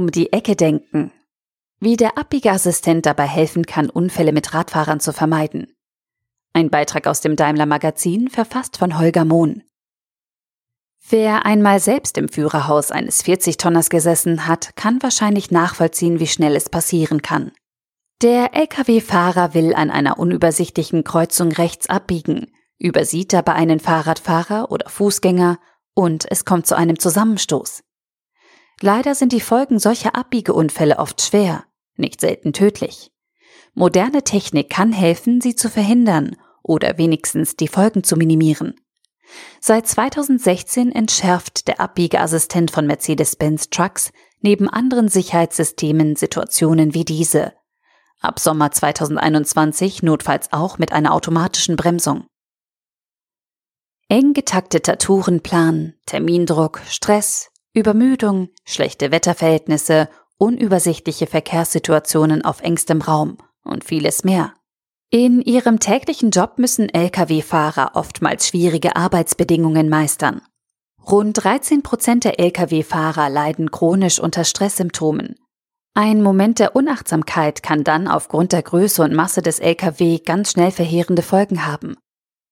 um die Ecke denken. Wie der Abbiegeassistent dabei helfen kann, Unfälle mit Radfahrern zu vermeiden. Ein Beitrag aus dem Daimler Magazin, verfasst von Holger Mohn. Wer einmal selbst im Führerhaus eines 40-Tonners gesessen hat, kann wahrscheinlich nachvollziehen, wie schnell es passieren kann. Der Lkw-Fahrer will an einer unübersichtlichen Kreuzung rechts abbiegen, übersieht dabei einen Fahrradfahrer oder Fußgänger und es kommt zu einem Zusammenstoß. Leider sind die Folgen solcher Abbiegeunfälle oft schwer, nicht selten tödlich. Moderne Technik kann helfen, sie zu verhindern oder wenigstens die Folgen zu minimieren. Seit 2016 entschärft der Abbiegeassistent von Mercedes-Benz Trucks neben anderen Sicherheitssystemen Situationen wie diese ab Sommer 2021 notfalls auch mit einer automatischen Bremsung. Eng getakteter Tourenplan, Termindruck, Stress, Übermüdung, schlechte Wetterverhältnisse, unübersichtliche Verkehrssituationen auf engstem Raum und vieles mehr. In ihrem täglichen Job müssen Lkw-Fahrer oftmals schwierige Arbeitsbedingungen meistern. Rund 13 Prozent der Lkw-Fahrer leiden chronisch unter Stresssymptomen, ein Moment der Unachtsamkeit kann dann aufgrund der Größe und Masse des Lkw ganz schnell verheerende Folgen haben.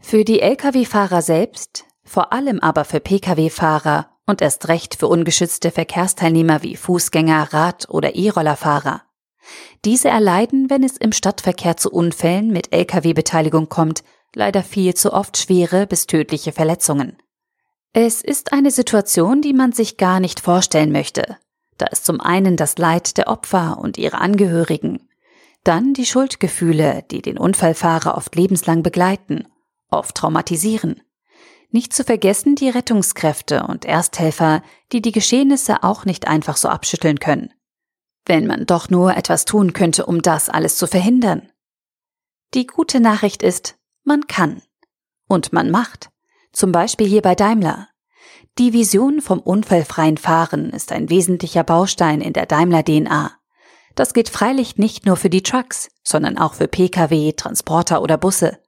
Für die Lkw-Fahrer selbst, vor allem aber für Pkw-Fahrer und erst recht für ungeschützte Verkehrsteilnehmer wie Fußgänger, Rad- oder E-Rollerfahrer. Diese erleiden, wenn es im Stadtverkehr zu Unfällen mit Lkw-Beteiligung kommt, leider viel zu oft schwere bis tödliche Verletzungen. Es ist eine Situation, die man sich gar nicht vorstellen möchte, da ist zum einen das Leid der Opfer und ihrer Angehörigen, dann die Schuldgefühle, die den Unfallfahrer oft lebenslang begleiten, oft traumatisieren. Nicht zu vergessen die Rettungskräfte und Ersthelfer, die die Geschehnisse auch nicht einfach so abschütteln können. Wenn man doch nur etwas tun könnte, um das alles zu verhindern. Die gute Nachricht ist, man kann. Und man macht. Zum Beispiel hier bei Daimler. Die Vision vom unfallfreien Fahren ist ein wesentlicher Baustein in der Daimler DNA. Das gilt freilich nicht nur für die Trucks, sondern auch für Pkw, Transporter oder Busse.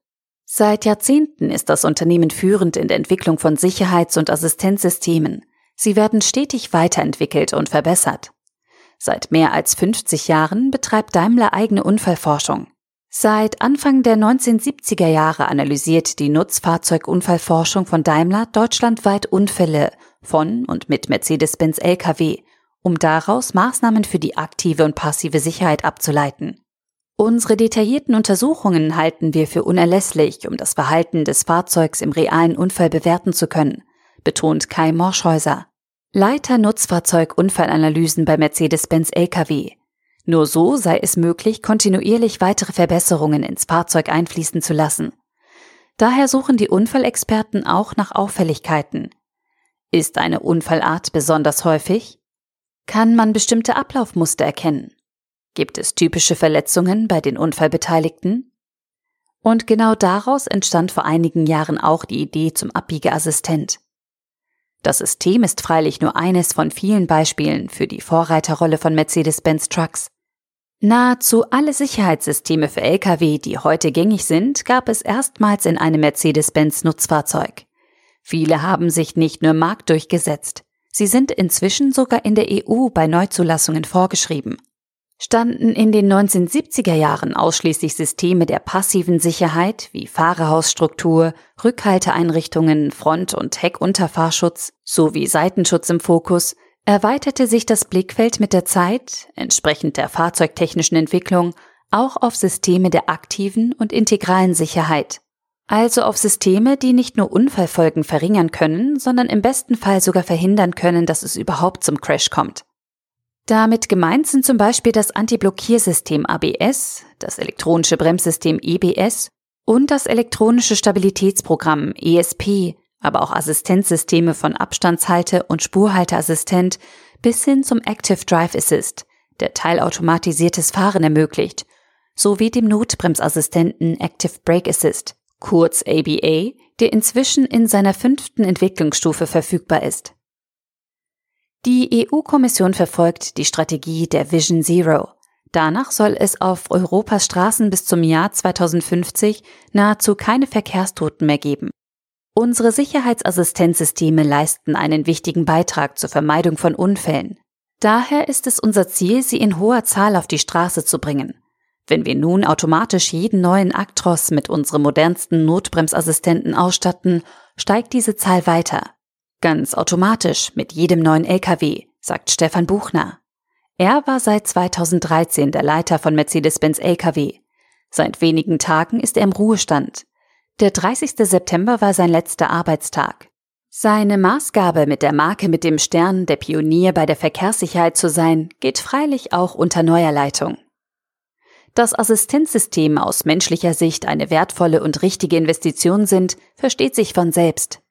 Seit Jahrzehnten ist das Unternehmen führend in der Entwicklung von Sicherheits- und Assistenzsystemen. Sie werden stetig weiterentwickelt und verbessert. Seit mehr als 50 Jahren betreibt Daimler eigene Unfallforschung. Seit Anfang der 1970er Jahre analysiert die Nutzfahrzeugunfallforschung von Daimler deutschlandweit Unfälle von und mit Mercedes-Benz Lkw, um daraus Maßnahmen für die aktive und passive Sicherheit abzuleiten. Unsere detaillierten Untersuchungen halten wir für unerlässlich, um das Verhalten des Fahrzeugs im realen Unfall bewerten zu können, betont Kai Morschhäuser, Leiter Nutzfahrzeugunfallanalysen bei Mercedes-Benz Lkw. Nur so sei es möglich, kontinuierlich weitere Verbesserungen ins Fahrzeug einfließen zu lassen. Daher suchen die Unfallexperten auch nach Auffälligkeiten. Ist eine Unfallart besonders häufig? Kann man bestimmte Ablaufmuster erkennen? Gibt es typische Verletzungen bei den Unfallbeteiligten? Und genau daraus entstand vor einigen Jahren auch die Idee zum Abbiegeassistent. Das System ist freilich nur eines von vielen Beispielen für die Vorreiterrolle von Mercedes-Benz Trucks. Nahezu alle Sicherheitssysteme für Lkw, die heute gängig sind, gab es erstmals in einem Mercedes-Benz Nutzfahrzeug. Viele haben sich nicht nur Markt durchgesetzt, sie sind inzwischen sogar in der EU bei Neuzulassungen vorgeschrieben. Standen in den 1970er Jahren ausschließlich Systeme der passiven Sicherheit wie Fahrerhausstruktur, Rückhalteeinrichtungen, Front- und Heckunterfahrschutz sowie Seitenschutz im Fokus, erweiterte sich das Blickfeld mit der Zeit, entsprechend der fahrzeugtechnischen Entwicklung, auch auf Systeme der aktiven und integralen Sicherheit. Also auf Systeme, die nicht nur Unfallfolgen verringern können, sondern im besten Fall sogar verhindern können, dass es überhaupt zum Crash kommt. Damit gemeint sind zum Beispiel das Antiblockiersystem ABS, das elektronische Bremssystem EBS und das elektronische Stabilitätsprogramm ESP, aber auch Assistenzsysteme von Abstandshalte- und Spurhalteassistent bis hin zum Active Drive Assist, der teilautomatisiertes Fahren ermöglicht, sowie dem Notbremsassistenten Active Brake Assist, kurz ABA, der inzwischen in seiner fünften Entwicklungsstufe verfügbar ist. Die EU-Kommission verfolgt die Strategie der Vision Zero. Danach soll es auf Europas Straßen bis zum Jahr 2050 nahezu keine Verkehrstoten mehr geben. Unsere Sicherheitsassistenzsysteme leisten einen wichtigen Beitrag zur Vermeidung von Unfällen. Daher ist es unser Ziel, sie in hoher Zahl auf die Straße zu bringen. Wenn wir nun automatisch jeden neuen Actros mit unserem modernsten Notbremsassistenten ausstatten, steigt diese Zahl weiter. Ganz automatisch mit jedem neuen LKW, sagt Stefan Buchner. Er war seit 2013 der Leiter von Mercedes-Benz LKW. Seit wenigen Tagen ist er im Ruhestand. Der 30. September war sein letzter Arbeitstag. Seine Maßgabe mit der Marke mit dem Stern, der Pionier bei der Verkehrssicherheit zu sein, geht freilich auch unter neuer Leitung. Dass Assistenzsysteme aus menschlicher Sicht eine wertvolle und richtige Investition sind, versteht sich von selbst.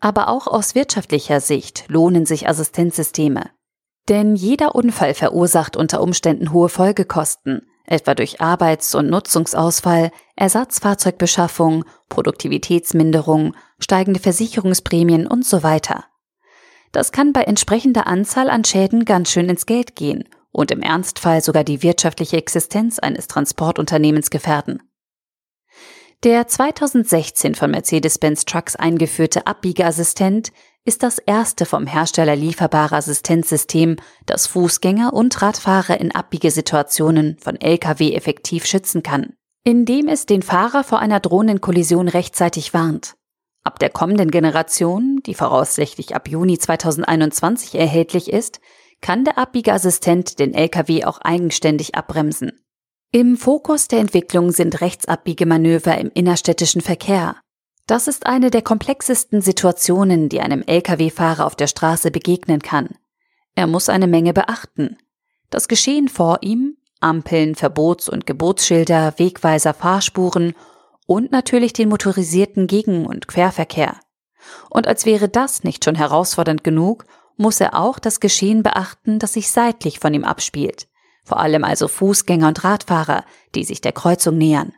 Aber auch aus wirtschaftlicher Sicht lohnen sich Assistenzsysteme. Denn jeder Unfall verursacht unter Umständen hohe Folgekosten, etwa durch Arbeits- und Nutzungsausfall, Ersatzfahrzeugbeschaffung, Produktivitätsminderung, steigende Versicherungsprämien und so weiter. Das kann bei entsprechender Anzahl an Schäden ganz schön ins Geld gehen und im Ernstfall sogar die wirtschaftliche Existenz eines Transportunternehmens gefährden. Der 2016 von Mercedes-Benz Trucks eingeführte Abbiegeassistent ist das erste vom Hersteller lieferbare Assistenzsystem, das Fußgänger und Radfahrer in Abbiegesituationen von Lkw effektiv schützen kann, indem es den Fahrer vor einer drohenden Kollision rechtzeitig warnt. Ab der kommenden Generation, die voraussichtlich ab Juni 2021 erhältlich ist, kann der Abbiegeassistent den Lkw auch eigenständig abbremsen. Im Fokus der Entwicklung sind Rechtsabbiegemanöver im innerstädtischen Verkehr, das ist eine der komplexesten Situationen, die einem Lkw-Fahrer auf der Straße begegnen kann. Er muss eine Menge beachten. Das Geschehen vor ihm, Ampeln, Verbots- und Gebotsschilder, Wegweiser, Fahrspuren und natürlich den motorisierten Gegen- und Querverkehr. Und als wäre das nicht schon herausfordernd genug, muss er auch das Geschehen beachten, das sich seitlich von ihm abspielt. Vor allem also Fußgänger und Radfahrer, die sich der Kreuzung nähern.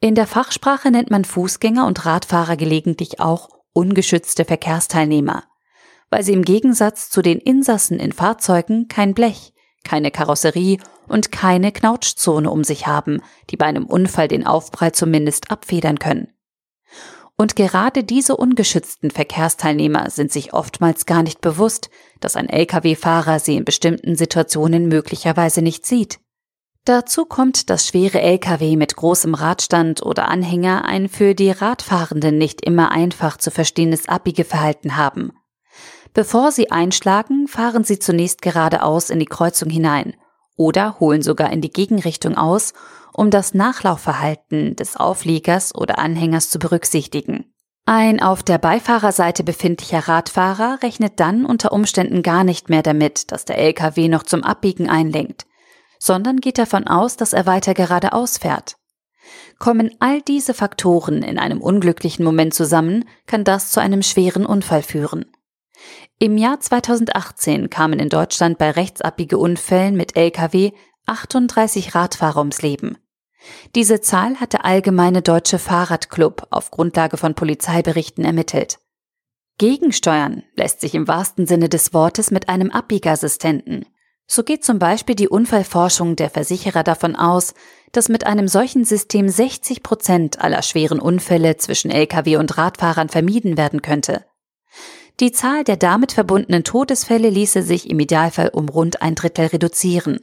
In der Fachsprache nennt man Fußgänger und Radfahrer gelegentlich auch ungeschützte Verkehrsteilnehmer, weil sie im Gegensatz zu den Insassen in Fahrzeugen kein Blech, keine Karosserie und keine Knautschzone um sich haben, die bei einem Unfall den Aufprall zumindest abfedern können. Und gerade diese ungeschützten Verkehrsteilnehmer sind sich oftmals gar nicht bewusst, dass ein Lkw-Fahrer sie in bestimmten Situationen möglicherweise nicht sieht. Dazu kommt, dass schwere Lkw mit großem Radstand oder Anhänger ein für die Radfahrenden nicht immer einfach zu verstehendes Abbiegeverhalten haben. Bevor sie einschlagen, fahren sie zunächst geradeaus in die Kreuzung hinein oder holen sogar in die Gegenrichtung aus, um das Nachlaufverhalten des Aufliegers oder Anhängers zu berücksichtigen. Ein auf der Beifahrerseite befindlicher Radfahrer rechnet dann unter Umständen gar nicht mehr damit, dass der LKW noch zum Abbiegen einlenkt sondern geht davon aus, dass er weiter geradeaus fährt. Kommen all diese Faktoren in einem unglücklichen Moment zusammen, kann das zu einem schweren Unfall führen. Im Jahr 2018 kamen in Deutschland bei Rechtsabbiegeunfällen mit Lkw 38 Radfahrer ums Leben. Diese Zahl hat der Allgemeine Deutsche Fahrradclub auf Grundlage von Polizeiberichten ermittelt. Gegensteuern lässt sich im wahrsten Sinne des Wortes mit einem Abbiegeassistenten. So geht zum Beispiel die Unfallforschung der Versicherer davon aus, dass mit einem solchen System 60 Prozent aller schweren Unfälle zwischen Lkw und Radfahrern vermieden werden könnte. Die Zahl der damit verbundenen Todesfälle ließe sich im Idealfall um rund ein Drittel reduzieren.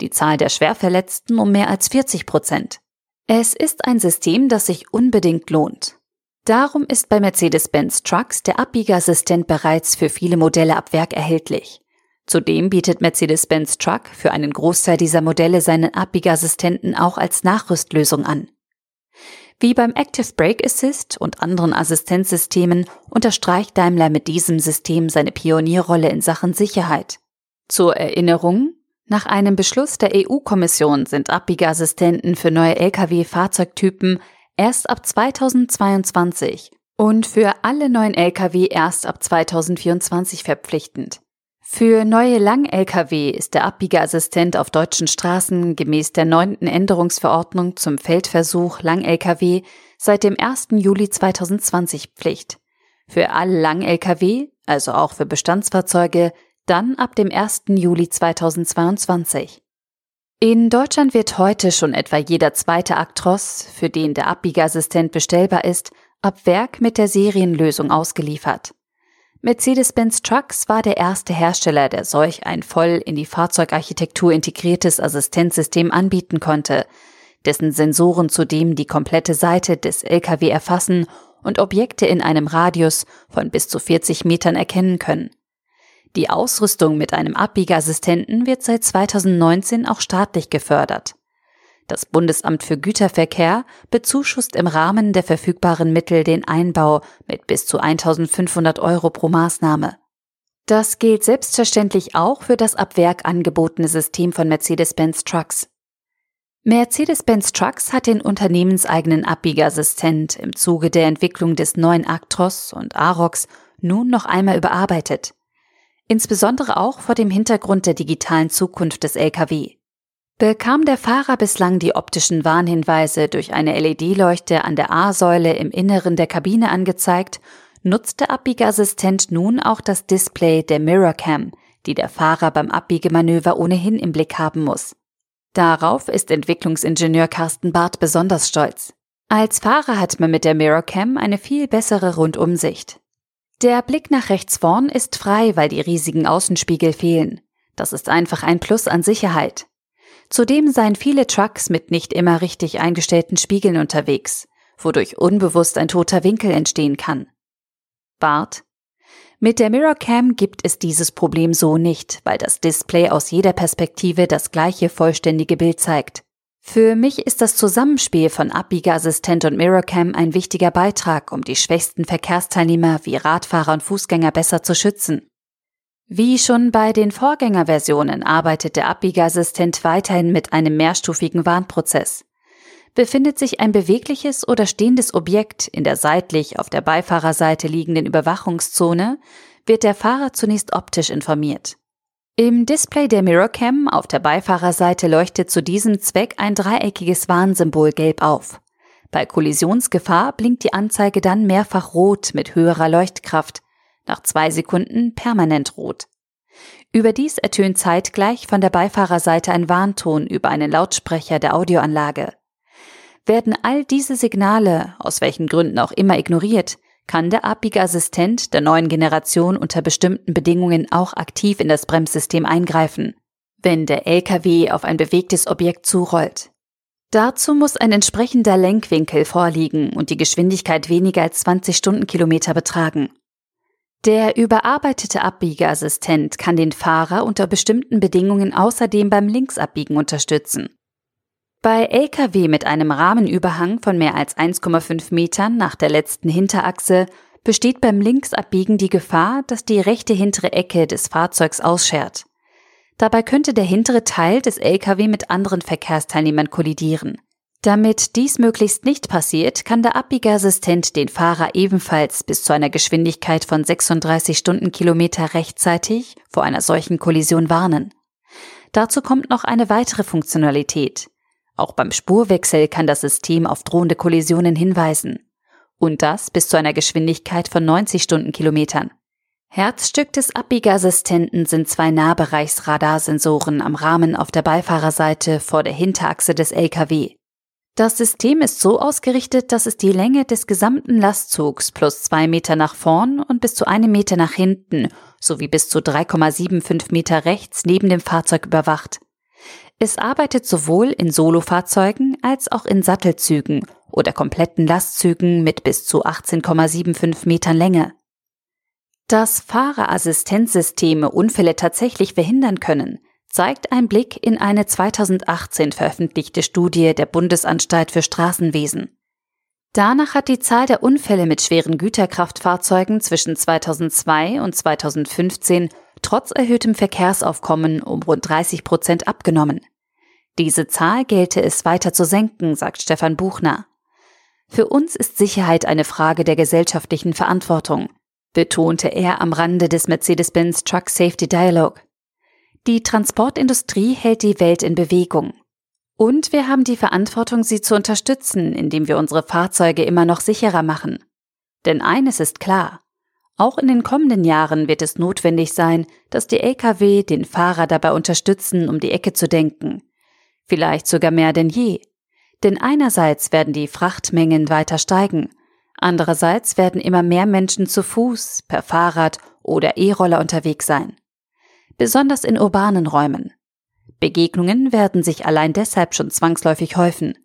Die Zahl der Schwerverletzten um mehr als 40 Prozent. Es ist ein System, das sich unbedingt lohnt. Darum ist bei Mercedes-Benz Trucks der Abbiegeassistent bereits für viele Modelle ab Werk erhältlich. Zudem bietet Mercedes-Benz Truck für einen Großteil dieser Modelle seinen Abbiegeassistenten auch als Nachrüstlösung an. Wie beim Active Brake Assist und anderen Assistenzsystemen unterstreicht Daimler mit diesem System seine Pionierrolle in Sachen Sicherheit. Zur Erinnerung, nach einem Beschluss der EU-Kommission sind Abbiegeassistenten für neue Lkw-Fahrzeugtypen erst ab 2022 und für alle neuen Lkw erst ab 2024 verpflichtend. Für neue Lang-Lkw ist der Abbiegeassistent auf deutschen Straßen gemäß der neunten Änderungsverordnung zum Feldversuch Lang-Lkw seit dem 1. Juli 2020 Pflicht. Für alle Lang-Lkw, also auch für Bestandsfahrzeuge, dann ab dem 1. Juli 2022. In Deutschland wird heute schon etwa jeder zweite Actros, für den der Abbiegeassistent bestellbar ist, ab Werk mit der Serienlösung ausgeliefert. Mercedes-Benz Trucks war der erste Hersteller, der solch ein voll in die Fahrzeugarchitektur integriertes Assistenzsystem anbieten konnte, dessen Sensoren zudem die komplette Seite des Lkw erfassen und Objekte in einem Radius von bis zu 40 Metern erkennen können. Die Ausrüstung mit einem Abbiegeassistenten wird seit 2019 auch staatlich gefördert. Das Bundesamt für Güterverkehr bezuschusst im Rahmen der verfügbaren Mittel den Einbau mit bis zu 1500 Euro pro Maßnahme. Das gilt selbstverständlich auch für das ab Werk angebotene System von Mercedes-Benz Trucks. Mercedes-Benz Trucks hat den unternehmenseigenen Abbiegeassistent im Zuge der Entwicklung des neuen Actros und Arox nun noch einmal überarbeitet. Insbesondere auch vor dem Hintergrund der digitalen Zukunft des Lkw. Bekam der Fahrer bislang die optischen Warnhinweise durch eine LED-Leuchte an der A-Säule im Inneren der Kabine angezeigt, nutzt der Abbiegeassistent nun auch das Display der Mirrorcam, die der Fahrer beim Abbiegemanöver ohnehin im Blick haben muss. Darauf ist Entwicklungsingenieur Carsten Barth besonders stolz. Als Fahrer hat man mit der Mirrorcam eine viel bessere Rundumsicht. Der Blick nach rechts vorn ist frei, weil die riesigen Außenspiegel fehlen. Das ist einfach ein Plus an Sicherheit. Zudem seien viele Trucks mit nicht immer richtig eingestellten Spiegeln unterwegs, wodurch unbewusst ein toter Winkel entstehen kann. Bart, mit der Mirrorcam gibt es dieses Problem so nicht, weil das Display aus jeder Perspektive das gleiche vollständige Bild zeigt. Für mich ist das Zusammenspiel von Abbiegeassistent und Mirrorcam ein wichtiger Beitrag, um die schwächsten Verkehrsteilnehmer wie Radfahrer und Fußgänger besser zu schützen. Wie schon bei den Vorgängerversionen arbeitet der Abbiegeassistent weiterhin mit einem mehrstufigen Warnprozess. Befindet sich ein bewegliches oder stehendes Objekt in der seitlich auf der Beifahrerseite liegenden Überwachungszone, wird der Fahrer zunächst optisch informiert. Im Display der Mirrorcam auf der Beifahrerseite leuchtet zu diesem Zweck ein dreieckiges Warnsymbol gelb auf. Bei Kollisionsgefahr blinkt die Anzeige dann mehrfach rot mit höherer Leuchtkraft, nach zwei Sekunden permanent rot. Überdies ertönt zeitgleich von der Beifahrerseite ein Warnton über einen Lautsprecher der Audioanlage. Werden all diese Signale, aus welchen Gründen auch immer ignoriert, kann der Abbiegeassistent der neuen Generation unter bestimmten Bedingungen auch aktiv in das Bremssystem eingreifen, wenn der LKW auf ein bewegtes Objekt zurollt. Dazu muss ein entsprechender Lenkwinkel vorliegen und die Geschwindigkeit weniger als 20 Stundenkilometer betragen. Der überarbeitete Abbiegeassistent kann den Fahrer unter bestimmten Bedingungen außerdem beim Linksabbiegen unterstützen. Bei Lkw mit einem Rahmenüberhang von mehr als 1,5 Metern nach der letzten Hinterachse besteht beim Linksabbiegen die Gefahr, dass die rechte hintere Ecke des Fahrzeugs ausschert. Dabei könnte der hintere Teil des Lkw mit anderen Verkehrsteilnehmern kollidieren. Damit dies möglichst nicht passiert, kann der Abbiegeassistent den Fahrer ebenfalls bis zu einer Geschwindigkeit von 36 Stundenkilometer rechtzeitig vor einer solchen Kollision warnen. Dazu kommt noch eine weitere Funktionalität. Auch beim Spurwechsel kann das System auf drohende Kollisionen hinweisen. Und das bis zu einer Geschwindigkeit von 90 Stundenkilometern. Herzstück des Abbiegeassistenten sind zwei Nahbereichsradarsensoren am Rahmen auf der Beifahrerseite vor der Hinterachse des LKW. Das System ist so ausgerichtet, dass es die Länge des gesamten Lastzugs plus zwei Meter nach vorn und bis zu einem Meter nach hinten sowie bis zu 3,75 Meter rechts neben dem Fahrzeug überwacht. Es arbeitet sowohl in Solofahrzeugen als auch in Sattelzügen oder kompletten Lastzügen mit bis zu 18,75 Metern Länge. Dass Fahrerassistenzsysteme Unfälle tatsächlich verhindern können, zeigt ein Blick in eine 2018 veröffentlichte Studie der Bundesanstalt für Straßenwesen. Danach hat die Zahl der Unfälle mit schweren Güterkraftfahrzeugen zwischen 2002 und 2015 trotz erhöhtem Verkehrsaufkommen um rund 30 Prozent abgenommen. Diese Zahl gelte es weiter zu senken, sagt Stefan Buchner. Für uns ist Sicherheit eine Frage der gesellschaftlichen Verantwortung, betonte er am Rande des Mercedes-Benz Truck Safety Dialogue. Die Transportindustrie hält die Welt in Bewegung. Und wir haben die Verantwortung, sie zu unterstützen, indem wir unsere Fahrzeuge immer noch sicherer machen. Denn eines ist klar, auch in den kommenden Jahren wird es notwendig sein, dass die Lkw den Fahrer dabei unterstützen, um die Ecke zu denken. Vielleicht sogar mehr denn je. Denn einerseits werden die Frachtmengen weiter steigen, Andererseits werden immer mehr Menschen zu Fuß, per Fahrrad oder E-Roller unterwegs sein. Besonders in urbanen Räumen. Begegnungen werden sich allein deshalb schon zwangsläufig häufen.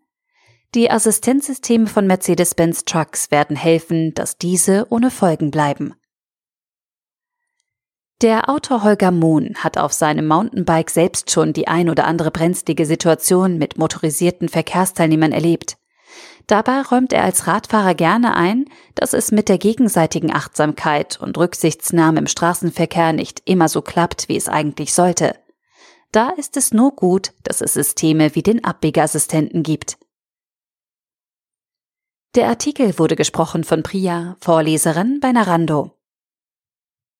Die Assistenzsysteme von Mercedes-Benz Trucks werden helfen, dass diese ohne Folgen bleiben. Der Autor Holger Mohn hat auf seinem Mountainbike selbst schon die ein oder andere brenzlige Situation mit motorisierten Verkehrsteilnehmern erlebt. Dabei räumt er als Radfahrer gerne ein, dass es mit der gegenseitigen Achtsamkeit und Rücksichtsnahme im Straßenverkehr nicht immer so klappt, wie es eigentlich sollte. Da ist es nur gut, dass es Systeme wie den Abbiegeassistenten gibt. Der Artikel wurde gesprochen von Priya, Vorleserin bei Narando.